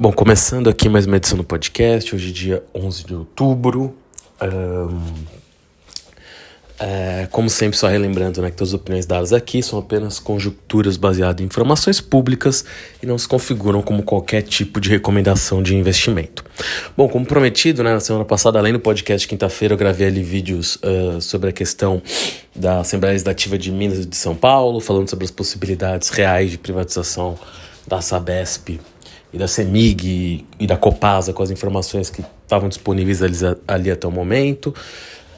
Bom, começando aqui mais uma edição do podcast, hoje é dia 11 de outubro. Um, é, como sempre, só relembrando né, que todas as opiniões dadas aqui são apenas conjecturas baseadas em informações públicas e não se configuram como qualquer tipo de recomendação de investimento. Bom, como prometido, né, na semana passada, além do podcast quinta-feira, eu gravei ali vídeos uh, sobre a questão da Assembleia Legislativa de Minas e de São Paulo, falando sobre as possibilidades reais de privatização da Sabesp e da CEMIG e da Copasa com as informações que estavam disponíveis ali, ali, até o momento.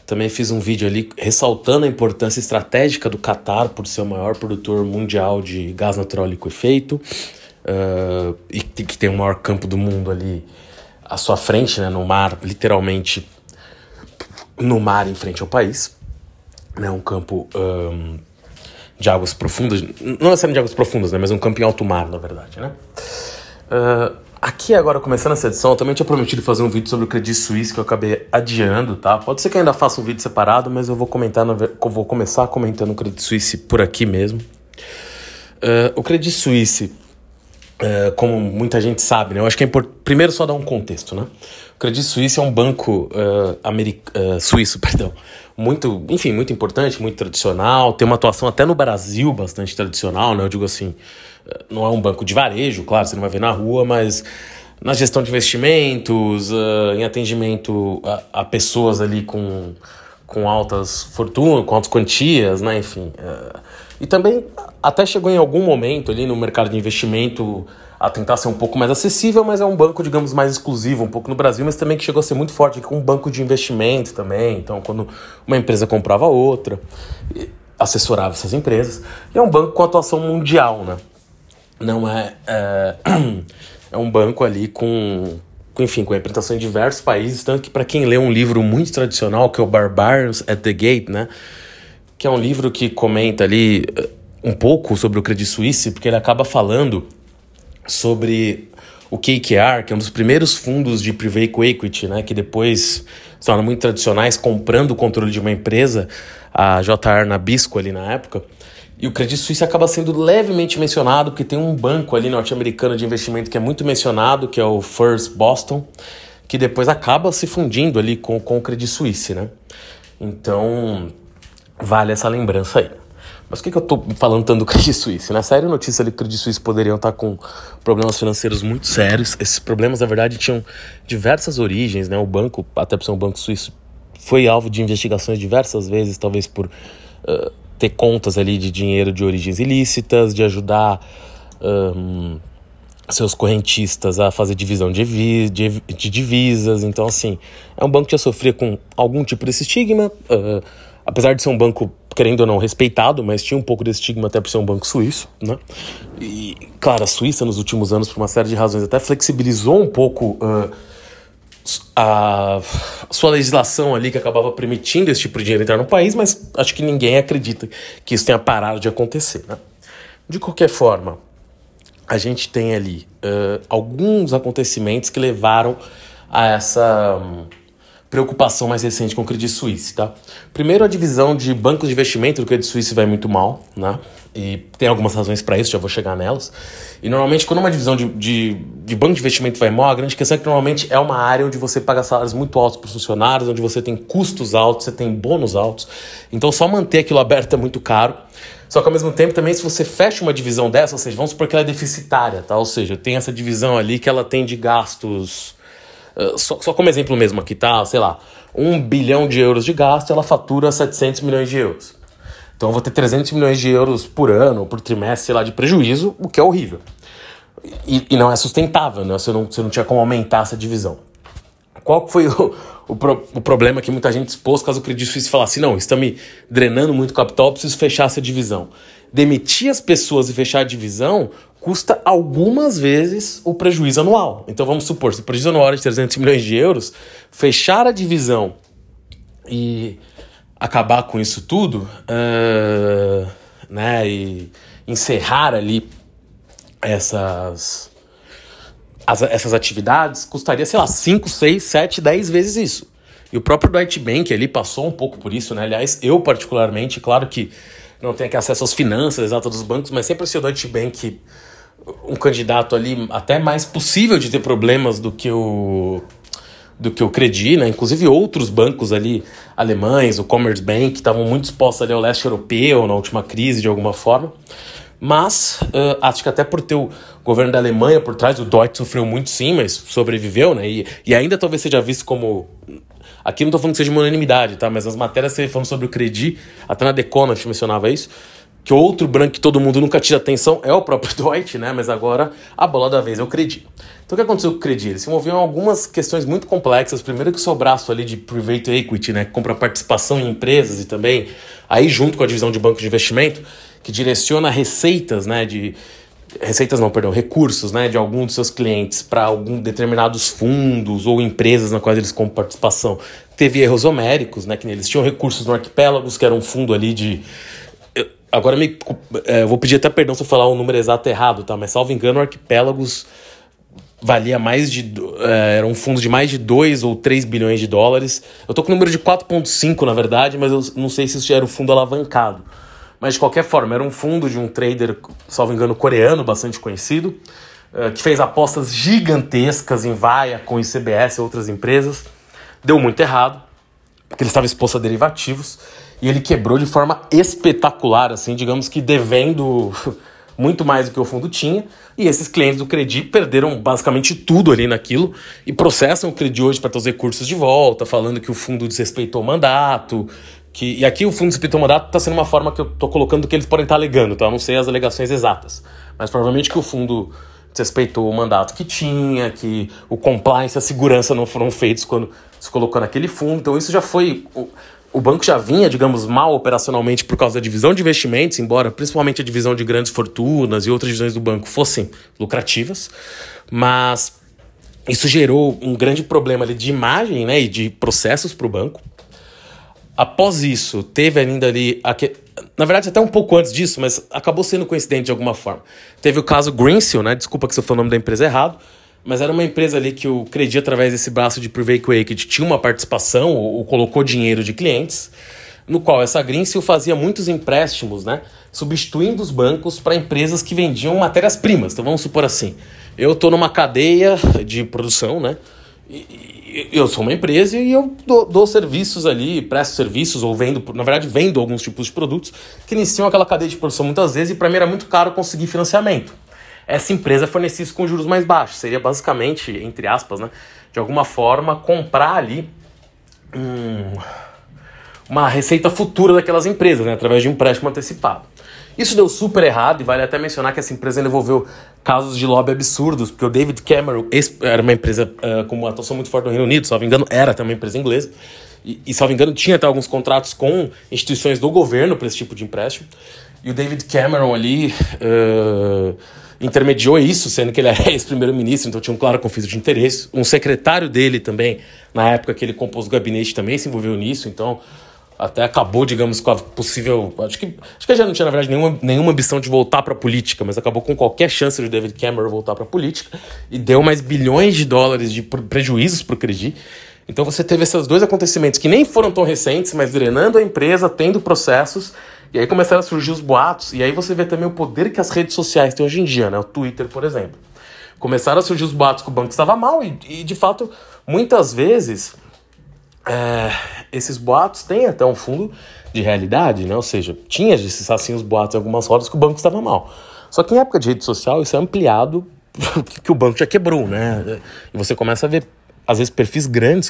Também fiz um vídeo ali ressaltando a importância estratégica do Catar por ser o maior produtor mundial de gás natural liquefeito uh, e que tem o maior campo do mundo ali à sua frente, né, no mar, literalmente no mar em frente ao país. Né, um campo um, de águas profundas, não necessariamente de águas profundas, né, mas um campo em alto mar, na verdade. Né? Uh, aqui agora, começando essa edição, eu também tinha prometido fazer um vídeo sobre o Credit Suisse que eu acabei adiando, tá? Pode ser que eu ainda faça um vídeo separado, mas eu vou comentar, vou começar comentando o Credit Suisse por aqui mesmo. Uh, o Credit Suisse, uh, como muita gente sabe, né? Eu acho que é importante, primeiro só dar um contexto, né? O Credit Suisse é um banco uh, suíço, perdão, muito, enfim, muito importante, muito tradicional, tem uma atuação até no Brasil bastante tradicional, né? Eu digo assim, não é um banco de varejo, claro, você não vai ver na rua, mas na gestão de investimentos, uh, em atendimento a, a, pessoas ali com, com altas fortunas, com altas quantias, né? Enfim. Uh, e também até chegou em algum momento ali no mercado de investimento a tentar ser um pouco mais acessível, mas é um banco, digamos, mais exclusivo um pouco no Brasil, mas também que chegou a ser muito forte com um banco de investimento também. Então, quando uma empresa comprava outra, assessorava essas empresas. E é um banco com atuação mundial, né? Não é, é, é um banco ali com, enfim, com representação em diversos países, tanto que para quem lê um livro muito tradicional, que é o Barbarians at the Gate, né, que é um livro que comenta ali eh, um pouco sobre o Credit Suisse, porque ele acaba falando sobre o KKR, que é um dos primeiros fundos de private equity, né, que depois se muito tradicionais, comprando o controle de uma empresa, a JR Nabisco ali na época, e o Credit Suisse acaba sendo levemente mencionado, porque tem um banco ali norte-americano de investimento que é muito mencionado, que é o First Boston, que depois acaba se fundindo ali com, com o Credit Suisse, né? Então, vale essa lembrança aí. Mas o que, que eu estou falando tanto do Credit Suisse? Na série notícia ali o Credit Suisse poderiam estar com problemas financeiros muito sérios. Esses problemas, na verdade, tinham diversas origens, né? O banco, até por ser um banco suíço, foi alvo de investigações diversas vezes, talvez por... Uh, ter contas ali de dinheiro de origens ilícitas, de ajudar um, seus correntistas a fazer divisão de, de, de, divisas. Então, assim, é um banco que já sofria com algum tipo desse estigma, uh, apesar de ser um banco, querendo ou não, respeitado, mas tinha um pouco desse estigma até por ser um banco suíço, né? E, claro, a Suíça, nos últimos anos, por uma série de razões, até flexibilizou um pouco. Uh, a sua legislação ali que acabava permitindo esse tipo de dinheiro entrar no país, mas acho que ninguém acredita que isso tenha parado de acontecer. Né? De qualquer forma, a gente tem ali uh, alguns acontecimentos que levaram a essa um, preocupação mais recente com o Credit Suisse. Tá? Primeiro, a divisão de bancos de investimento do Credit Suisse vai muito mal, né? E tem algumas razões para isso, já vou chegar nelas. E normalmente, quando uma divisão de, de, de, banco de investimento vai mal, a grande questão é que normalmente é uma área onde você paga salários muito altos para os funcionários, onde você tem custos altos, você tem bônus altos. Então, só manter aquilo aberto é muito caro. Só que ao mesmo tempo, também, se você fecha uma divisão dessa, ou seja, vamos supor que ela é deficitária, tá? Ou seja, tem essa divisão ali que ela tem de gastos. Uh, só, só como exemplo mesmo aqui, tá? Sei lá, um bilhão de euros de gasto, ela fatura 700 milhões de euros. Então eu vou ter 300 milhões de euros por ano, por trimestre, sei lá, de prejuízo, o que é horrível. E, e não é sustentável, né? Você não, você não tinha como aumentar essa divisão. Qual foi o, o, pro, o problema que muita gente expôs caso o Credit Suisse falasse, não, está me drenando muito capital, preciso fechar essa divisão. Demitir as pessoas e fechar a divisão custa algumas vezes o prejuízo anual. Então vamos supor, se o prejuízo anual é de 300 milhões de euros, fechar a divisão e acabar com isso tudo, uh, né, e encerrar ali essas, as, essas atividades, custaria, sei lá, 5, 6, 7, 10 vezes isso. E o próprio Deutsche Bank ali passou um pouco por isso, né? Aliás, eu particularmente, claro que não tenho acesso às finanças exatas dos bancos, mas sempre se o Deutsche Bank um candidato ali até mais possível de ter problemas do que o do que o Credi, né? Inclusive outros bancos ali alemães, o Commerzbank, estavam muito expostos ali ao leste europeu na última crise de alguma forma. Mas uh, acho que até por ter o governo da Alemanha por trás, o Deutsche sofreu muito sim, mas sobreviveu, né? E, e ainda talvez seja visto como Aqui não estou falando que seja uma unanimidade, tá? Mas as matérias que falando sobre o Credi, até na Economist mencionava isso, que outro branco que todo mundo nunca tira atenção é o próprio Dwight, né? Mas agora a bola da vez é o Credi. Então o que aconteceu com o Credi? Ele se envolveu em algumas questões muito complexas. Primeiro que o seu braço ali de private equity, né? Que compra participação em empresas e também aí junto com a divisão de banco de investimento, que direciona receitas, né? De receitas não, perdão, recursos, né, de algum dos seus clientes para algum determinados fundos ou empresas na quais eles compram participação. Teve erros homéricos, né, que eles tinham recursos no Arquipélagos, que era um fundo ali de Agora me, é, vou pedir até perdão se eu falar o número exato errado, tá? Mas salvo engano, Arquipélagos valia mais de. É, era um fundo de mais de 2 ou 3 bilhões de dólares. Eu tô com o número de 4,5 na verdade, mas eu não sei se isso era o fundo alavancado. Mas de qualquer forma, era um fundo de um trader, salvo engano, coreano, bastante conhecido, é, que fez apostas gigantescas em Viacom, CBS e outras empresas. Deu muito errado, porque ele estava exposto a derivativos e ele quebrou de forma espetacular, assim, digamos que devendo muito mais do que o fundo tinha, e esses clientes do Credi perderam basicamente tudo ali naquilo e processam o Credi hoje para ter os recursos de volta, falando que o fundo desrespeitou o mandato, que e aqui o fundo desrespeitou o mandato está sendo uma forma que eu estou colocando que eles podem estar tá alegando, tá? Eu não sei as alegações exatas, mas provavelmente que o fundo desrespeitou o mandato que tinha, que o compliance a segurança não foram feitos quando se colocou naquele fundo, então isso já foi o banco já vinha, digamos, mal operacionalmente por causa da divisão de investimentos, embora principalmente a divisão de grandes fortunas e outras divisões do banco fossem lucrativas, mas isso gerou um grande problema de imagem né, e de processos para o banco. Após isso, teve ainda ali. Na verdade, até um pouco antes disso, mas acabou sendo coincidente de alguma forma. Teve o caso Greensill, né? Desculpa que se eu falei o nome da empresa errado mas era uma empresa ali que o Credi, através desse braço de Private Equity, tinha uma participação ou, ou, colocou dinheiro de clientes, no qual essa Greensill fazia muitos empréstimos, né? Substituindo os bancos para empresas que vendiam matérias-primas. Então vamos supor assim: eu estou numa cadeia de produção, né? E, eu sou uma empresa e eu dou, dou, serviços ali, presto serviços ou vendo, na verdade, vendo alguns tipos de produtos que iniciam aquela cadeia de produção muitas vezes e para mim era muito caro conseguir financiamento essa empresa fornecesse com juros mais baixos. Seria basicamente, entre aspas, né, de alguma forma, comprar ali um, uma receita futura daquelas empresas, né, através de um empréstimo antecipado. Isso deu super errado e vale até mencionar que essa empresa envolveu casos de lobby absurdos, porque o David Cameron era uma empresa uh, com uma atuação muito forte no Reino Unido, salvo engano, era também uma empresa inglesa, e, e salvo engano tinha até alguns contratos com instituições do governo para esse tipo de empréstimo. E o David Cameron ali uh, intermediou isso, sendo que ele era ex-primeiro-ministro, então tinha um claro conflito de interesse. Um secretário dele também, na época que ele compôs o gabinete, também se envolveu nisso, então até acabou, digamos, com a possível. Acho que, acho que já não tinha, na verdade, nenhuma, nenhuma ambição de voltar para a política, mas acabou com qualquer chance de David Cameron voltar para a política e deu mais bilhões de dólares de prejuízos para o Credi. Então você teve esses dois acontecimentos que nem foram tão recentes, mas drenando a empresa, tendo processos e aí começaram a surgir os boatos, e aí você vê também o poder que as redes sociais têm hoje em dia, né? O Twitter, por exemplo. Começaram a surgir os boatos que o banco estava mal, e, e de fato, muitas vezes, é, esses boatos têm até um fundo de realidade, né? Ou seja, tinha assim os boatos em algumas rodas que o banco estava mal. Só que em época de rede social, isso é ampliado que o banco já quebrou, né? E você começa a ver às vezes perfis grandes,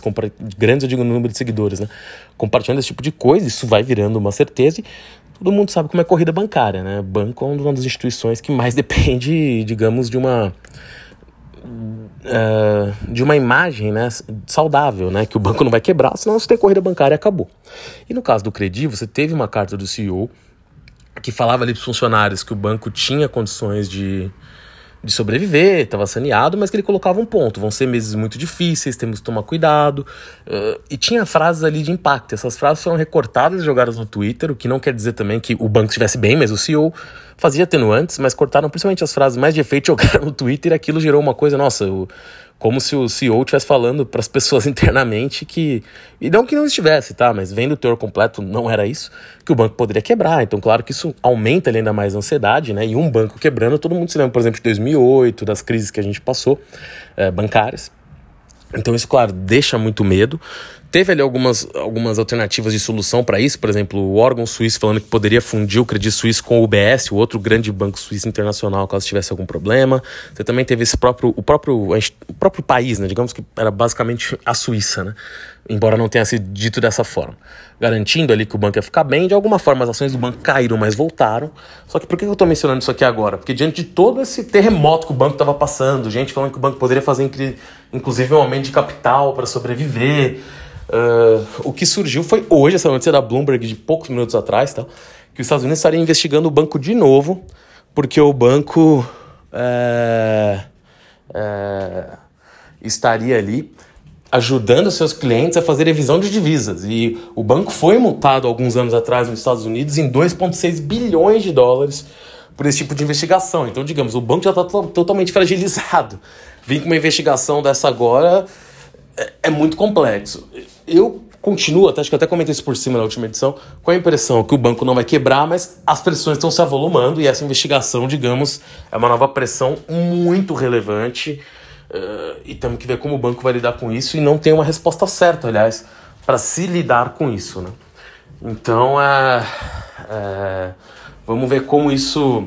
grandes eu digo no número de seguidores, né? Compartilhando esse tipo de coisa, isso vai virando uma certeza todo mundo sabe como é corrida bancária, né? Banco é uma das instituições que mais depende, digamos, de uma uh, de uma imagem né, saudável, né? Que o banco não vai quebrar, senão você tem corrida bancária e acabou. E no caso do Credi, você teve uma carta do CEO que falava ali para os funcionários que o banco tinha condições de de sobreviver, estava saneado, mas que ele colocava um ponto. Vão ser meses muito difíceis, temos que tomar cuidado. Uh, e tinha frases ali de impacto. Essas frases foram recortadas e jogadas no Twitter, o que não quer dizer também que o banco estivesse bem, mas o CEO fazia atenuantes, mas cortaram principalmente as frases mais de efeito jogaram no Twitter e aquilo gerou uma coisa, nossa, o, como se o CEO estivesse falando para as pessoas internamente que. E não que não estivesse, tá? Mas vendo o teor completo, não era isso, que o banco poderia quebrar. Então, claro que isso aumenta ainda mais a ansiedade, né? E um banco quebrando, todo mundo se lembra, por exemplo, de 2008, das crises que a gente passou, é, bancárias. Então, isso, claro, deixa muito medo. Teve ali algumas, algumas alternativas de solução para isso, por exemplo, o órgão suíço falando que poderia fundir o Credit Suisse com o UBS, o outro grande banco suíço internacional, caso tivesse algum problema. Você também teve esse próprio, o próprio, o próprio país, né? digamos que era basicamente a Suíça, né? embora não tenha sido dito dessa forma, garantindo ali que o banco ia ficar bem. De alguma forma, as ações do banco caíram, mas voltaram. Só que por que eu estou mencionando isso aqui agora? Porque diante de todo esse terremoto que o banco estava passando, gente falando que o banco poderia fazer inclusive um aumento de capital para sobreviver. Uh, o que surgiu foi hoje, essa notícia da Bloomberg de poucos minutos atrás, tá? que os Estados Unidos estariam investigando o banco de novo, porque o banco é, é, estaria ali ajudando seus clientes a fazer revisão de divisas. E o banco foi multado alguns anos atrás nos Estados Unidos em 2,6 bilhões de dólares por esse tipo de investigação. Então, digamos, o banco já está totalmente fragilizado. Vim com uma investigação dessa agora é, é muito complexo eu continuo, até, acho que até comentei isso por cima na última edição, com a impressão que o banco não vai quebrar, mas as pressões estão se avolumando e essa investigação, digamos, é uma nova pressão muito relevante. Uh, e temos que ver como o banco vai lidar com isso e não tem uma resposta certa, aliás, para se lidar com isso. Né? Então, é, é, vamos ver como isso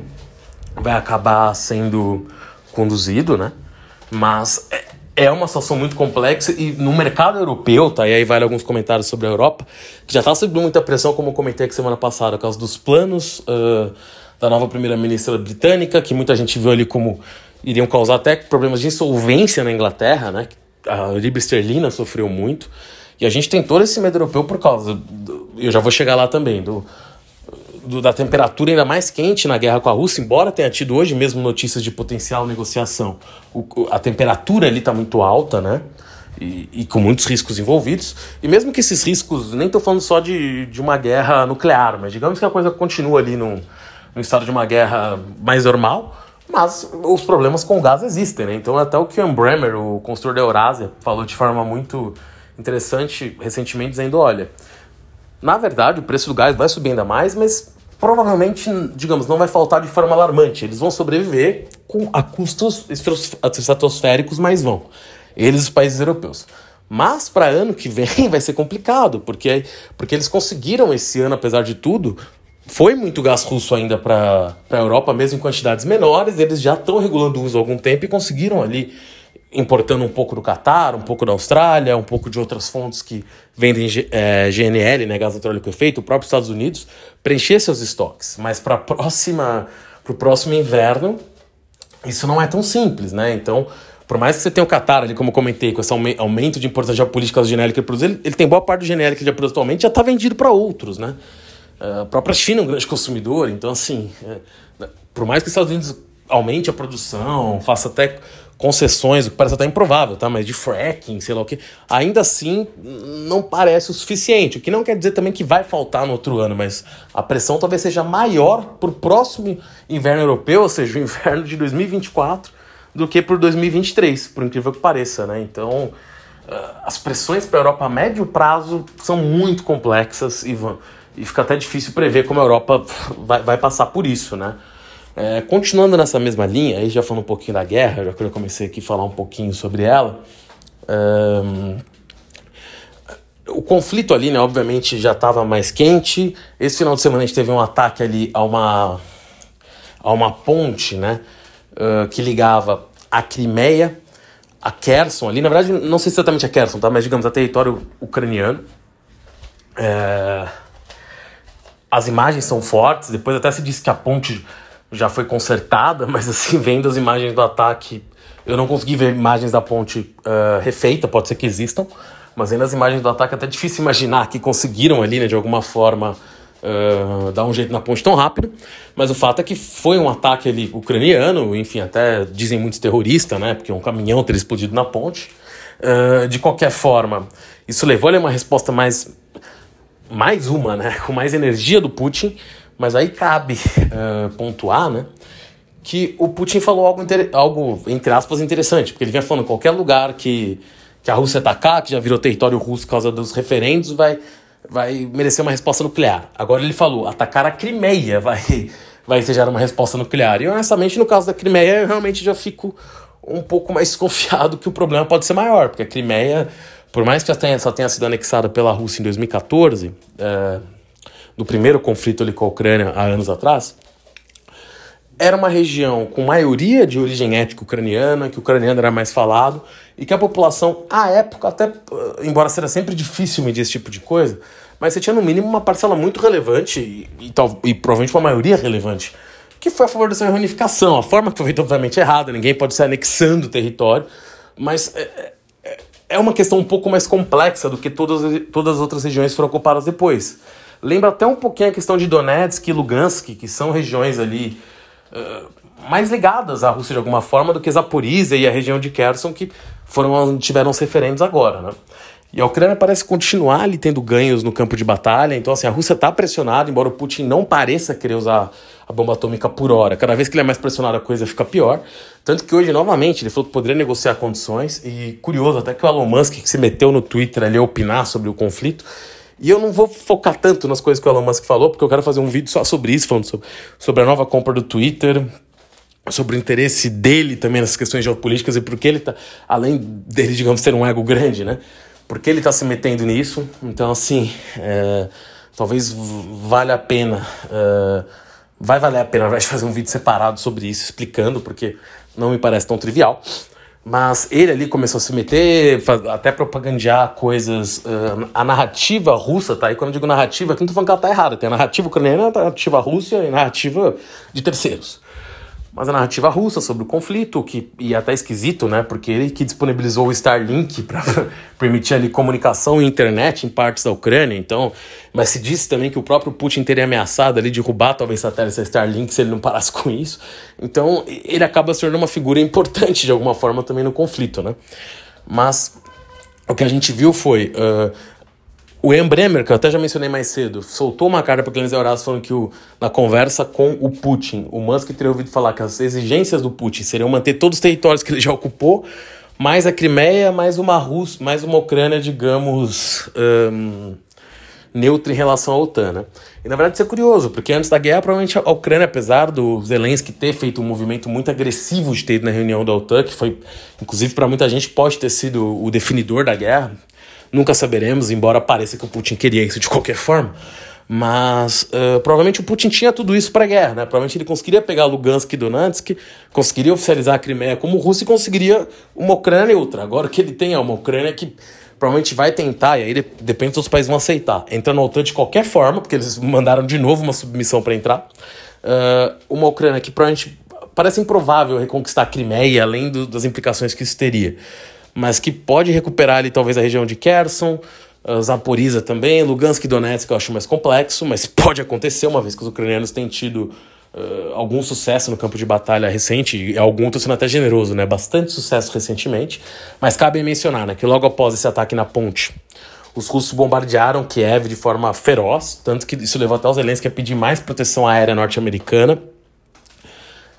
vai acabar sendo conduzido, né? Mas é, é uma situação muito complexa e no mercado europeu, tá? E aí vale alguns comentários sobre a Europa, que já está sob muita pressão, como eu comentei aqui semana passada, por causa dos planos uh, da nova primeira-ministra britânica, que muita gente viu ali como iriam causar até problemas de insolvência na Inglaterra, né? A libra esterlina sofreu muito. E a gente tem todo esse medo europeu por causa, do, eu já vou chegar lá também, do, do, da temperatura ainda mais quente na guerra com a Rússia, embora tenha tido hoje mesmo notícias de potencial negociação, o, a temperatura ali está muito alta, né? E, e, com muitos riscos envolvidos. E mesmo que esses riscos, nem estou falando só de, de uma guerra nuclear, mas digamos que a coisa continua ali no, no estado de uma guerra mais normal, mas os problemas com o gás existem, né? Então até o Kian Bremer, o consultor da Eurásia, falou de forma muito interessante recentemente, dizendo, olha, na verdade o preço do gás vai subir ainda mais, mas provavelmente, digamos, não vai faltar de forma alarmante. Eles vão sobreviver com, a custos estratosféricos, mas vão. Eles, os países europeus. Mas para ano que vem vai ser complicado, porque, porque eles conseguiram esse ano, apesar de tudo, foi muito gás russo ainda para a Europa, mesmo em quantidades menores. Eles já estão regulando o uso há algum tempo e conseguiram ali importando um pouco do Catar, um pouco da Austrália, um pouco de outras fontes que vendem é, GNL, né, gás natural liquefeito, o próprio Estados Unidos, preencher seus estoques. Mas para próxima, o próximo inverno, isso não é tão simples, né? Então, por mais que você tenha o Qatar ali, como eu comentei, com esse aumento de importância geopolítica do GNL que ele produz, ele, ele tem boa parte do GNL que ele produz atualmente já está vendido para outros, né? Uh, a própria China é um grande consumidor, então assim, é, por mais que os Estados Unidos aumente a produção, faça até concessões, o que parece até improvável, tá? Mas de fracking, sei lá o que, ainda assim não parece o suficiente. O que não quer dizer também que vai faltar no outro ano, mas a pressão talvez seja maior para o próximo inverno europeu, ou seja, o inverno de 2024, do que para 2023, por incrível que pareça, né? Então ah, as pressões para a Europa a médio prazo são muito complexas e, vão, e fica até difícil prever como a Europa vai, vai passar por isso, né? É, continuando nessa mesma linha, aí já falando um pouquinho da guerra, já que eu comecei aqui a falar um pouquinho sobre ela. O conflito ali, né, obviamente, já estava mais quente. Esse final de semana a gente teve um ataque ali a uma, a uma ponte, né, que ligava a Crimeia a Kherson ali. Na verdade, não sei exatamente a Kherson, tá, mas digamos a território ucraniano. É... As imagens são fortes. Depois até se disse que a ponte já foi consertada, mas assim, vendo as imagens do ataque, eu não consegui ver imagens da ponte uh, refeita, pode ser que existam, mas vendo as imagens do ataque, é até difícil imaginar que conseguiram ali, né, de alguma forma, uh, dar um jeito na ponte tão rápido. Mas o fato é que foi um ataque ali ucraniano, enfim, até dizem muitos terroristas, né, porque um caminhão teria explodido na ponte. Uh, de qualquer forma, isso levou a uma resposta mais, mais uma, né, com mais energia do Putin, mas aí cabe uh, pontuar, né? que o Putin falou algo, algo, entre aspas, interessante, porque ele vinha falando qualquer lugar que, que a Rússia atacar, que já virou território russo por causa dos referendos, vai, vai merecer uma resposta nuclear. Agora ele falou, atacar a Crimeia vai, vai ser uma resposta nuclear. E honestamente, no caso da Crimeia, eu realmente já fico um pouco mais desconfiado que o problema pode ser maior, porque a Crimeia, por mais que já tenha, só tenha sido anexada pela Rússia em 2014, é, no primeiro conflito ali com a Ucrânia há anos atrás, era uma região com maioria de origem étnica ucraniana, que o ucraniano era mais falado, e que a população, à época, até embora seja sempre difícil medir esse tipo de coisa, mas você tinha no mínimo uma parcela muito relevante, e, e, e provavelmente uma maioria relevante, que foi a favor dessa reunificação. A forma que foi feita, obviamente, errada, ninguém pode ser anexando o território, mas é, é, é uma questão um pouco mais complexa do que todas, todas as outras regiões foram ocupadas depois. Lembra até um pouquinho a questão de Donetsk e Lugansk, que são regiões ali uh, mais ligadas à Rússia de alguma forma do que Zaporizhia e a região de Kherson, que foram tiveram os referendos agora, né? E a Ucrânia parece continuar ali tendo ganhos no campo de batalha, então assim, a Rússia está pressionada, embora o Putin não pareça querer usar a bomba atômica por hora. Cada vez que ele é mais pressionado a coisa fica pior. Tanto que hoje, novamente, ele falou que poderia negociar condições, e curioso, até que o Elon Musk, que se meteu no Twitter ali a opinar sobre o conflito, e eu não vou focar tanto nas coisas que o Elon Musk falou, porque eu quero fazer um vídeo só sobre isso, falando sobre, sobre a nova compra do Twitter, sobre o interesse dele também nessas questões geopolíticas e porque ele tá, além dele, digamos, ter um ego grande, né? Porque ele tá se metendo nisso. Então, assim, é, talvez valha a pena. É, vai valer a pena, vai fazer um vídeo separado sobre isso, explicando, porque não me parece tão trivial. Mas ele ali começou a se meter, até propagandear coisas. Uh, a narrativa russa, tá? E quando eu digo narrativa, aqui não tô falando que ela tá errada. Tem a narrativa ucraniana, a narrativa russa e a narrativa de terceiros mas a narrativa russa sobre o conflito, que e até esquisito, né? Porque ele que disponibilizou o Starlink para permitir ali comunicação e internet em partes da Ucrânia. Então, mas se disse também que o próprio Putin teria ameaçado ali derrubar talvez satélites da Starlink se ele não parasse com isso. Então, ele acaba se tornando uma figura importante de alguma forma também no conflito, né? Mas o que a gente viu foi uh, o Ian Bremer, que eu até já mencionei mais cedo, soltou uma carta para o Clemens Horácio falando que o, na conversa com o Putin, o Musk teria ouvido falar que as exigências do Putin seriam manter todos os territórios que ele já ocupou, mais a Crimeia, mais uma Rússia, mais uma Ucrânia, digamos, um, neutra em relação à OTAN, né? E na verdade isso é curioso, porque antes da guerra, provavelmente a Ucrânia, apesar do Zelensky ter feito um movimento muito agressivo de ter ido na reunião da OTAN, que foi, inclusive para muita gente, pode ter sido o definidor da guerra, Nunca saberemos, embora pareça que o Putin queria isso de qualquer forma. Mas uh, provavelmente o Putin tinha tudo isso para a guerra, né? Provavelmente ele conseguiria pegar Lugansk e Donetsk, conseguiria oficializar a Crimeia como Rússia e conseguiria uma Ucrânia outra. Agora que ele tem é uma Ucrânia que provavelmente vai tentar, e aí depende dos países vão aceitar, entrar na OTAN de qualquer forma, porque eles mandaram de novo uma submissão para entrar. Uh, uma Ucrânia que provavelmente parece improvável reconquistar a Crimeia, além do, das implicações que isso teria mas que pode recuperar ali talvez a região de Kherson, Zaporizhia também, Lugansk e Donetsk eu acho mais complexo, mas pode acontecer uma vez que os ucranianos têm tido uh, algum sucesso no campo de batalha recente, e algum estou sendo até generoso, né? Bastante sucesso recentemente, mas cabe mencionar né, que logo após esse ataque na ponte, os russos bombardearam Kiev de forma feroz, tanto que isso levou até os Zelensky a pedir mais proteção aérea norte-americana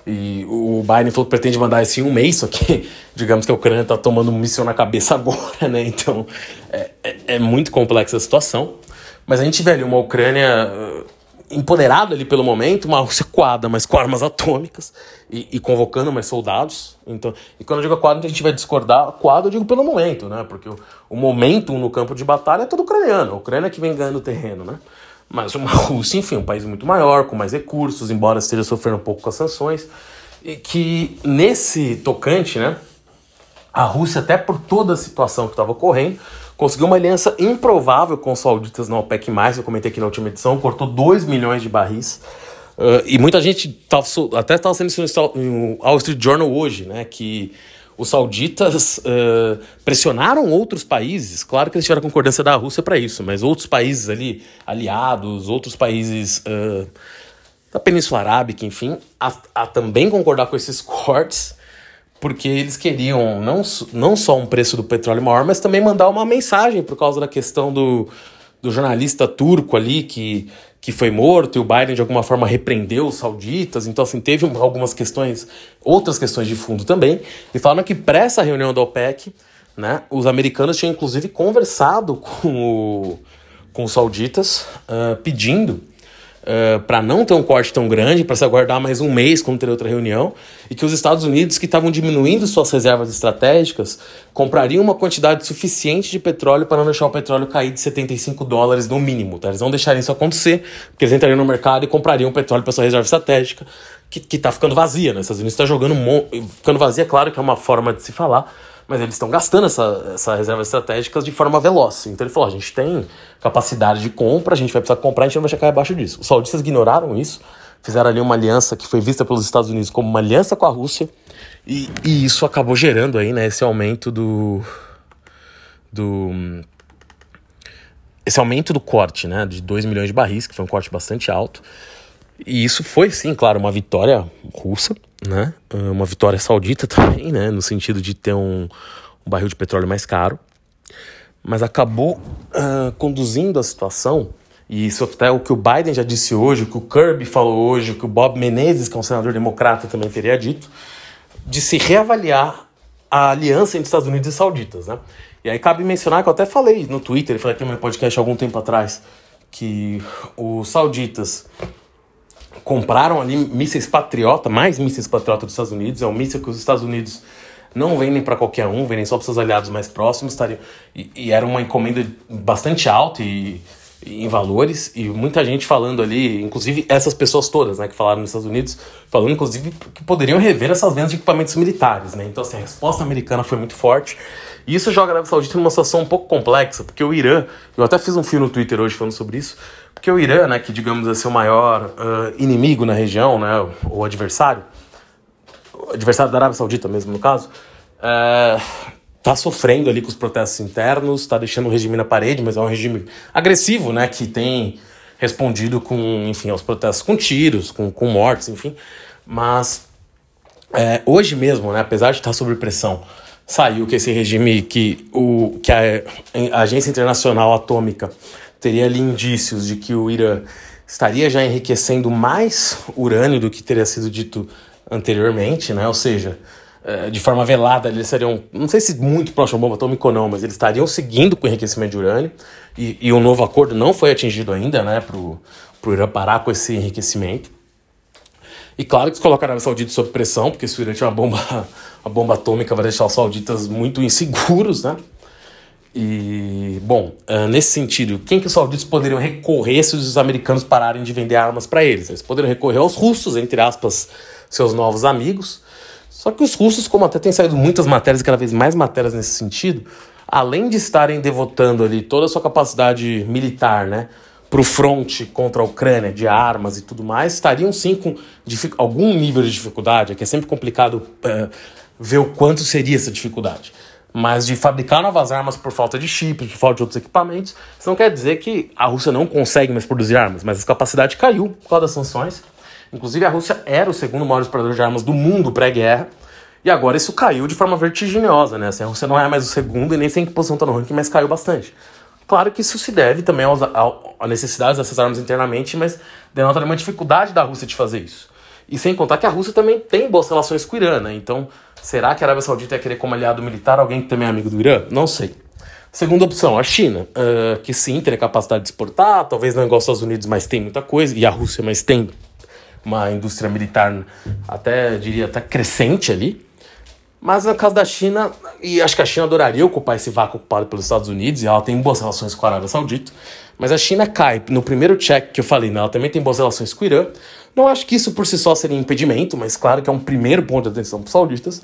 e o Biden falou que pretende mandar isso em um mês, só que digamos que a Ucrânia está tomando um míssil na cabeça agora, né? Então é, é, é, muito complexa a situação. Mas a gente vê ali uma Ucrânia uh, empoderada ali pelo momento, uma Rússia coada, mas com armas atômicas e, e, convocando mais soldados. Então, e quando eu digo coada, a gente vai discordar. Coada eu digo pelo momento, né? Porque o, o momento no campo de batalha é todo ucraniano. A Ucrânia que vem ganhando terreno, né? Mas uma Rússia, enfim, um país muito maior, com mais recursos, embora esteja sofrendo um pouco com as sanções, e que nesse tocante, né, a Rússia, até por toda a situação que estava ocorrendo, conseguiu uma aliança improvável com os sauditas na OPEC+, eu comentei aqui na última edição, cortou 2 milhões de barris, uh, e muita gente tava, até estava sendo isso no Wall Street Journal hoje, né, que os sauditas uh, pressionaram outros países, claro que eles tiveram concordância da Rússia para isso, mas outros países ali, aliados, outros países uh, da Península Arábica, enfim, a, a, também concordar com esses cortes, porque eles queriam não, não só um preço do petróleo maior, mas também mandar uma mensagem por causa da questão do, do jornalista turco ali que, que foi morto e o Biden de alguma forma repreendeu os sauditas. Então, assim, teve algumas questões, outras questões de fundo também. E falam que para essa reunião da OPEC, né, os americanos tinham inclusive conversado com, o, com os sauditas uh, pedindo uh, para não ter um corte tão grande, para se aguardar mais um mês quando ter outra reunião, e que os Estados Unidos, que estavam diminuindo suas reservas estratégicas, comprariam uma quantidade suficiente de petróleo para não deixar o petróleo cair de 75 dólares no mínimo. Tá? Eles não deixariam isso acontecer, porque eles entrariam no mercado e comprariam petróleo para sua reserva estratégica, que está ficando vazia. Né? Os Estados Unidos está jogando. Ficando vazia, claro que é uma forma de se falar mas eles estão gastando essa, essa reserva estratégica de forma veloz. Então ele falou: a gente tem capacidade de compra, a gente vai precisar comprar, a gente não vai chegar abaixo disso. Os saudistas ignoraram isso, fizeram ali uma aliança que foi vista pelos Estados Unidos como uma aliança com a Rússia, e, e isso acabou gerando aí, né, esse aumento do. do esse aumento do corte, né, de 2 milhões de barris, que foi um corte bastante alto. E isso foi, sim, claro, uma vitória russa, né? Ah, uma vitória saudita também, né? No sentido de ter um, um barril de petróleo mais caro. Mas acabou uh, conduzindo a situação, e isso até é o que o Biden já disse hoje, o que o Kirby falou hoje, o que o Bob Menezes, que é um senador democrata, também teria dito, de se reavaliar a aliança entre Estados Unidos e sauditas, né? E aí cabe mencionar que eu até falei no Twitter, falei aqui no meu podcast algum tempo atrás, que os sauditas compraram ali mísseis Patriota, mais mísseis Patriota dos Estados Unidos. É um míssil que os Estados Unidos não vendem para qualquer um, vendem só para seus aliados mais próximos. E, e, era uma encomenda bastante alta e, e, em valores. E muita gente falando ali, inclusive essas pessoas todas né, que falaram nos Estados Unidos, falando inclusive que poderiam rever essas vendas de equipamentos militares. Né? Então, assim, a resposta americana foi muito forte. E isso joga a Arábia Saudita numa situação um pouco complexa, porque o Irã, eu até fiz um fio no Twitter hoje falando sobre isso, porque o Irã, né, que digamos é o maior uh, inimigo na região, né, ou adversário, adversário da Arábia Saudita mesmo no caso, está sofrendo ali com os protestos internos, está deixando o regime na parede, mas é um regime agressivo, né, que tem respondido com, enfim, aos protestos com tiros, com, com mortes, enfim. Mas é, hoje mesmo, né, apesar de estar sob pressão, saiu que esse regime, que, o, que a, a Agência Internacional Atômica teria ali indícios de que o Irã estaria já enriquecendo mais urânio do que teria sido dito anteriormente, né? Ou seja, eh, de forma velada, eles seriam, não sei se muito próximo à bomba atômica ou não, mas eles estariam seguindo com o enriquecimento de urânio. E, e o novo acordo não foi atingido ainda, né, para o Irã parar com esse enriquecimento. E claro que colocar a Arábia Saudita sob pressão, porque se o Irã tiver uma bomba, bomba atômica vai deixar os sauditas muito inseguros, né? E, bom, uh, nesse sentido, quem que os sauditas poderiam recorrer se os americanos pararem de vender armas para eles? Eles poderiam recorrer aos russos, entre aspas, seus novos amigos. Só que os russos, como até tem saído muitas matérias, cada vez mais matérias nesse sentido, além de estarem devotando ali toda a sua capacidade militar, né, para o fronte contra a Ucrânia, de armas e tudo mais, estariam sim com algum nível de dificuldade, é que é sempre complicado uh, ver o quanto seria essa dificuldade mas de fabricar novas armas por falta de chip, por falta de outros equipamentos, isso não quer dizer que a Rússia não consegue mais produzir armas, mas a capacidade caiu por causa das sanções. Inclusive, a Rússia era o segundo maior exportador de armas do mundo pré-guerra, e agora isso caiu de forma vertiginosa, né? Assim, a Rússia não é mais o segundo e nem sei em que posição está no ranking, mas caiu bastante. Claro que isso se deve também aos, à necessidade dessas armas internamente, mas denota uma dificuldade da Rússia de fazer isso. E sem contar que a Rússia também tem boas relações com o Irã, né? Então, Será que a Arábia Saudita ia querer como aliado militar alguém que também é amigo do Irã? Não sei. Segunda opção, a China, uh, que sim, teria capacidade de exportar, talvez não igual aos Estados Unidos, mas tem muita coisa, e a Rússia, mas tem uma indústria militar até, diria, até crescente ali. Mas no caso da China, e acho que a China adoraria ocupar esse vácuo ocupado pelos Estados Unidos, e ela tem boas relações com a Arábia Saudita, mas a China cai no primeiro check que eu falei, né? ela também tem boas relações com o Irã, não acho que isso por si só seria impedimento, mas claro que é um primeiro ponto de atenção para os sauditas.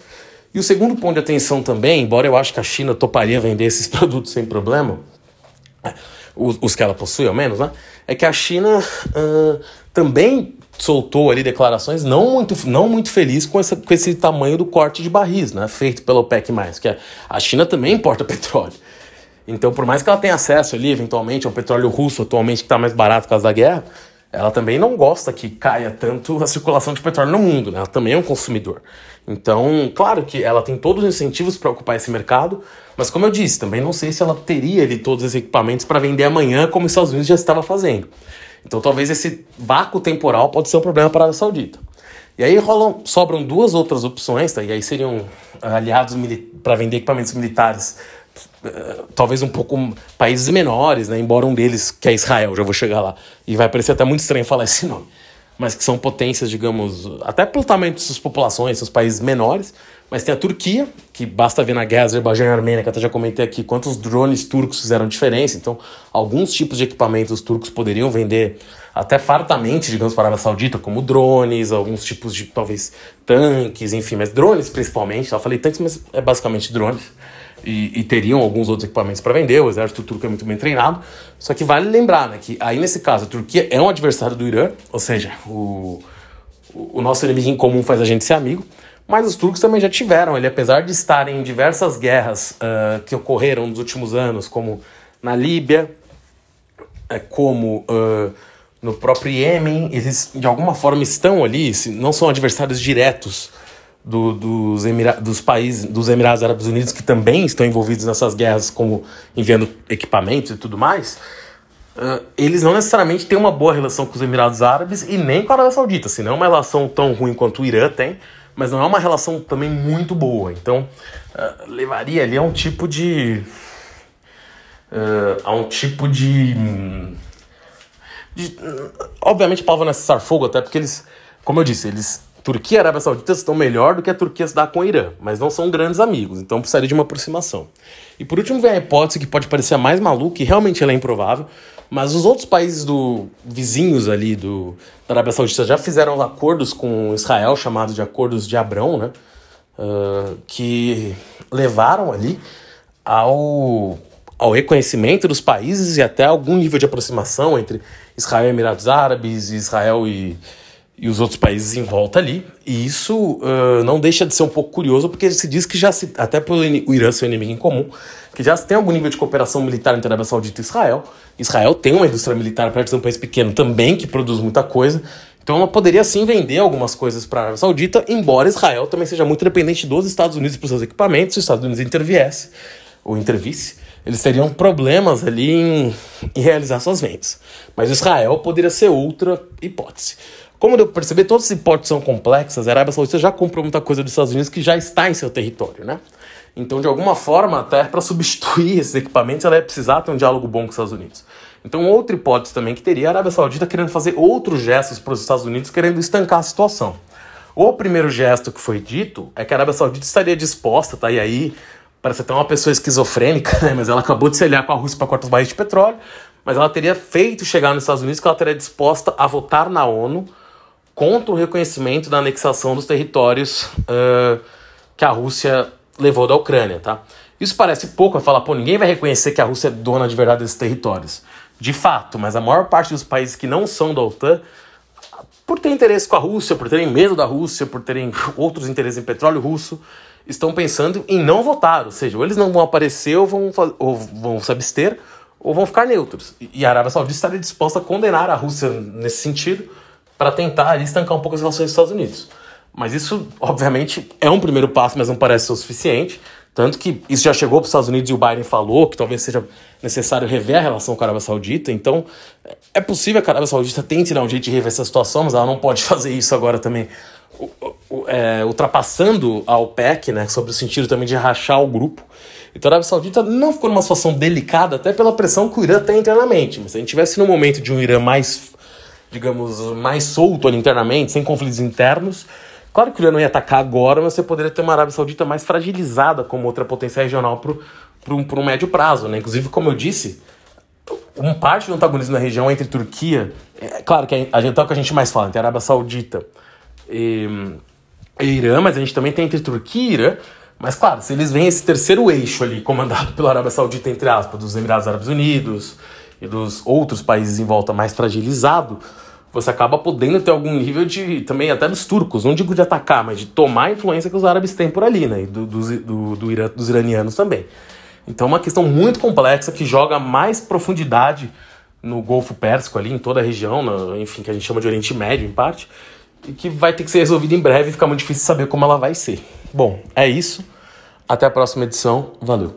E o segundo ponto de atenção também, embora eu acho que a China toparia vender esses produtos sem problema, os, que ela possui ao menos, né? É que a China uh, também soltou ali declarações não muito, não muito feliz com, essa, com esse tamanho do corte de barris, né? Feito pela OPEC+, que a China também importa petróleo. Então, por mais que ela tenha acesso ali, eventualmente, ao petróleo russo atualmente que está mais barato por causa da guerra, ela também não gosta que caia tanto a circulação de petróleo no mundo, né? Ela também é um consumidor. Então, claro que ela tem todos os incentivos para ocupar esse mercado, mas como eu disse, também não sei se ela teria ali todos os equipamentos para vender amanhã, como os Estados Unidos já estava fazendo. Então, talvez esse vácuo temporal pode ser um problema para a Arábia Saudita. E aí rolam, sobram duas outras opções, tá? e aí seriam aliados para vender equipamentos militares, talvez um pouco países menores, né? embora um deles, que é Israel, já vou chegar lá, e vai parecer até muito estranho falar esse nome mas que são potências, digamos, até pelo tamanho de suas populações, os países menores. Mas tem a Turquia, que basta ver na guerra Azerbaijão e Armênia, que até já comentei aqui, quantos drones turcos fizeram diferença. Então, alguns tipos de equipamentos os turcos poderiam vender até fartamente, digamos, para a Arábia Saudita, como drones, alguns tipos de, talvez, tanques, enfim, mas drones principalmente. Eu falei tanques, mas é basicamente drones e, e, teriam alguns outros equipamentos para vender. O exército turco é muito bem treinado. Só que vale lembrar né, que aí nesse caso a Turquia é um adversário do Irã, ou seja, o, o nosso inimigo em comum faz a gente ser amigo. Mas os turcos também já tiveram, ele apesar de estarem em diversas guerras uh, que ocorreram nos últimos anos, como na Líbia, é, como uh, no próprio Iêmen, eles de alguma forma estão ali, não são adversários diretos do, dos, Emira dos países dos Emirados Árabes Unidos que também estão envolvidos nessas guerras, como enviando equipamentos e tudo mais, uh, eles não necessariamente têm uma boa relação com os Emirados Árabes e nem com a Arábia Saudita. Se não é uma relação tão ruim quanto o Irã tem, mas não é uma relação também muito boa. Então, uh, levaria ali a um tipo de. Uh, a um tipo de. de obviamente, a palavra não é cessar fogo, até porque eles, como eu disse, eles Turquia e Arábia Saudita estão melhor do que a Turquia se dá com o Irã, mas não são grandes amigos, então precisaria de uma aproximação. E por último vem a hipótese que pode parecer a mais maluca e realmente ela é improvável, mas os outros países do vizinhos ali do, da Arábia Saudita já fizeram acordos com Israel, chamados de acordos de Abrão, né? Uh, que levaram ali ao, ao reconhecimento dos países e até algum nível de aproximação entre Israel e Emirados Árabes, Israel e e os outros países em volta ali. E isso uh, não deixa de ser um pouco curioso, porque se diz que já se, até pelo o Irã ser um inimigo em comum, que já tem algum nível de cooperação militar entre a Arábia Saudita e Israel. Israel tem uma indústria militar, apesar de ser um país pequeno também, que produz muita coisa. Então ela poderia sim vender algumas coisas para a Arábia Saudita, embora Israel também seja muito dependente dos Estados Unidos para os seus equipamentos, se os Estados Unidos interviesse, ou intervisse, eles teriam problemas ali em, em realizar suas vendas. Mas Israel poderia ser outra hipótese. Como deu para perceber, todas as hipóteses são complexas. A Arábia Saudita já comprou muita coisa dos Estados Unidos que já está em seu território, né? Então, de alguma forma, até para substituir esses equipamentos, ela ia precisar ter um diálogo bom com os Estados Unidos. Então, outra hipótese também que teria a Arábia Saudita querendo fazer outros gestos para os Estados Unidos, querendo estancar a situação. O primeiro gesto que foi dito é que a Arábia Saudita estaria disposta, tá? E aí, parece até uma pessoa esquizofrênica, né? Mas ela acabou de se aliar com a Rússia para cortar os barris de petróleo, mas ela teria feito chegar nos Estados Unidos que ela estaria disposta a votar na ONU contra o reconhecimento da anexação dos territórios uh, que a Rússia levou da Ucrânia, tá? Isso parece pouco, a falar, pô, ninguém vai reconhecer que a Rússia é dona de verdade desses territórios. De fato, mas a maior parte dos países que não são da OTAN, por ter interesse com a Rússia, por terem medo da Rússia, por terem outros interesses em petróleo russo, estão pensando em não votar, ou seja, ou eles não vão aparecer ou vão, ou vão se abster, ou vão ficar neutros. E a Arábia Saudita estaria disposta a condenar a Rússia nesse sentido, para tentar ali, estancar um pouco as relações dos Estados Unidos. Mas isso, obviamente, é um primeiro passo, mas não parece ser o suficiente. Tanto que isso já chegou para os Estados Unidos e o Biden falou que talvez seja necessário rever a relação com a Arábia Saudita. Então, é possível que a Arábia Saudita tente dar um jeito de rever essa situação, mas ela não pode fazer isso agora também, é, ultrapassando a OPEC, né, sobre o sentido também de rachar o grupo. Então a Arábia Saudita não ficou numa situação delicada, até pela pressão que o Irã tem internamente. Mas se a gente tivesse no momento de um Irã mais digamos, mais solto ali internamente, sem conflitos internos. Claro que o Irã não ia atacar agora, mas você poderia ter uma Arábia Saudita mais fragilizada como outra potência regional para um, um médio prazo. Né? Inclusive, como eu disse, um parte do antagonismo na região entre Turquia, é claro que a gente é o que a gente mais fala, entre Arábia Saudita e, e Irã, mas a gente também tem entre Turquia e Irã. Mas claro, se eles veem esse terceiro eixo ali, comandado pela Arábia Saudita, entre aspas, dos Emirados Árabes Unidos, e dos outros países em volta mais fragilizado, você acaba podendo ter algum nível de. também até dos turcos, não digo de atacar, mas de tomar a influência que os árabes têm por ali, né? E do, do, do, do dos iranianos também. Então é uma questão muito complexa que joga mais profundidade no Golfo Pérsico ali, em toda a região, no, enfim, que a gente chama de Oriente Médio em parte. e que vai ter que ser resolvida em breve e fica muito difícil saber como ela vai ser. Bom, é isso. Até a próxima edição. Valeu.